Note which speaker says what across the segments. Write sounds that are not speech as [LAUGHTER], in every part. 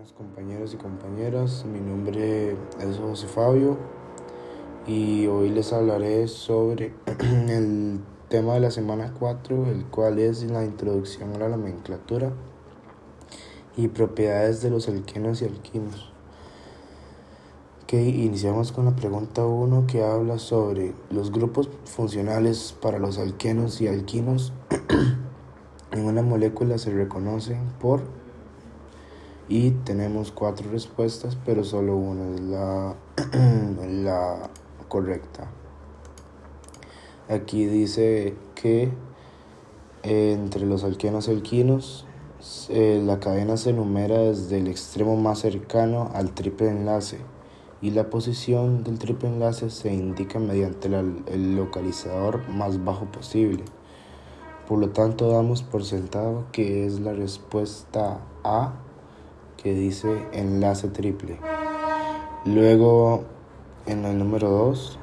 Speaker 1: Buenas compañeros y compañeras, mi nombre es José Fabio y hoy les hablaré sobre [CLEARS THROAT] el tema de la semana 4, el cual es la introducción a la nomenclatura y propiedades de los alquenos y alquinos. Ok, iniciamos con la pregunta 1 que habla sobre los grupos funcionales para los alquenos y alquinos [CLEARS THROAT] en una molécula se reconocen por y tenemos cuatro respuestas, pero solo una es la, [CLEARS THROAT] la correcta. Aquí dice que entre los alquenos alquinos eh, la cadena se enumera desde el extremo más cercano al triple enlace y la posición del triple enlace se indica mediante el localizador más bajo posible. Por lo tanto, damos por sentado que es la respuesta A que dice enlace triple. Luego, en el número 2,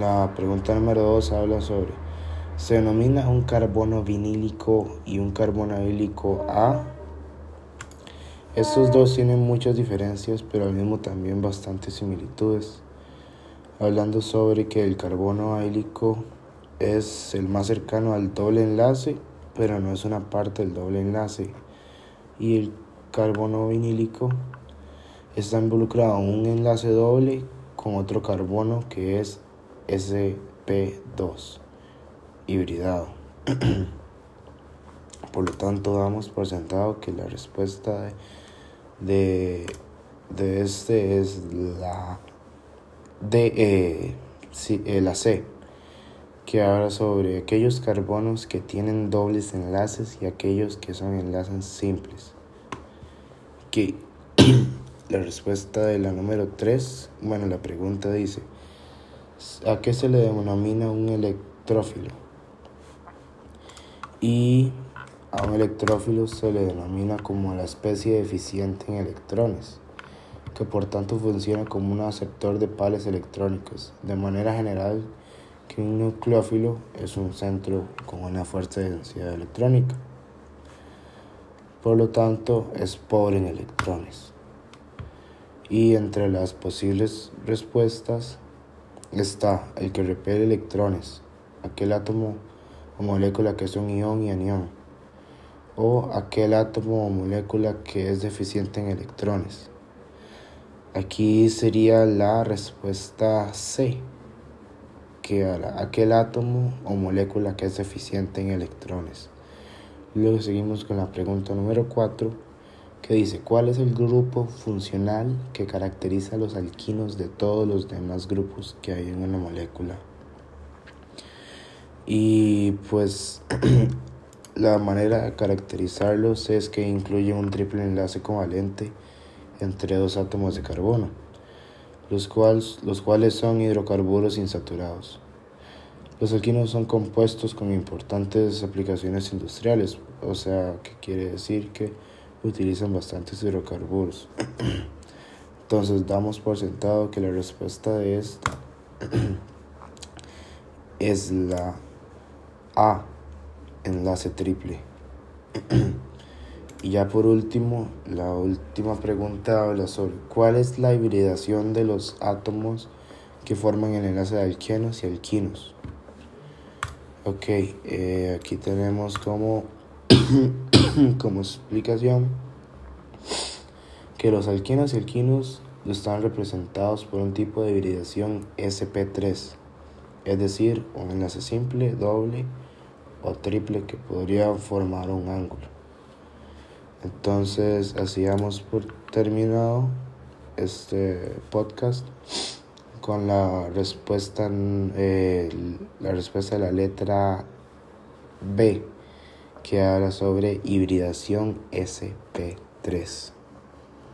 Speaker 1: la pregunta número 2 habla sobre, se denomina un carbono vinílico y un carbono alílico A. Estos dos tienen muchas diferencias, pero al mismo también bastantes similitudes. Hablando sobre que el carbono alílico es el más cercano al doble enlace, pero no es una parte del doble enlace. Y el carbono vinílico está involucrado en un enlace doble con otro carbono que es sp2 hibridado. [CLEARS THROAT] Por lo tanto, damos por sentado que la respuesta de, de, este es la de eh, eh, la C, que habla sobre aquellos carbonos que tienen dobles enlaces y aquellos que son enlaces simples que [CLEARS THROAT] la respuesta de la número 3, bueno, la pregunta dice, ¿a qué se le denomina un electrófilo? Y a un electrófilo se le denomina como la especie deficiente en electrones, que por tanto funciona como un aceptor de pares electrónicos. De manera general, que un nucleófilo es un centro con una fuerte densidad electrónica por lo tanto es pobre en electrones. Y entre las posibles respuestas está el que repele electrones, aquel átomo o molécula que es un ion y anión, o aquel átomo o molécula que es deficiente en electrones. Aquí sería la respuesta C, que aquel átomo o molécula que es deficiente en electrones. Luego seguimos con la pregunta número 4 que dice, ¿cuál es el grupo funcional que caracteriza a los alquinos de todos los demás grupos que hay en una molécula? Y pues [CLEARS THROAT] la manera de caracterizarlos es que incluye un triple enlace covalente entre dos átomos de carbono, los cuales, los cuales son hidrocarburos insaturados. Los alquinos son compuestos con importantes aplicaciones industriales, o sea, que quiere decir que utilizan bastantes hidrocarburos. [CLEARS THROAT] Entonces damos por sentado que la respuesta de esta [CLEARS THROAT] es la A, enlace triple. [CLEARS THROAT] Y ya por último, la última pregunta habla sobre cuál es la hibridación de los átomos que forman el enlace de alquenos y alquinos. Ok, eh, aquí tenemos como, [COUGHS] como explicación que los alquenos y alquinos están representados por un tipo de hibridación SP3, es decir, un enlace simple, doble o triple que podría formar un ángulo. Entonces, así damos por terminado este podcast con la respuesta, eh, respuesta de la letra B, que habla sobre hibridación SP3.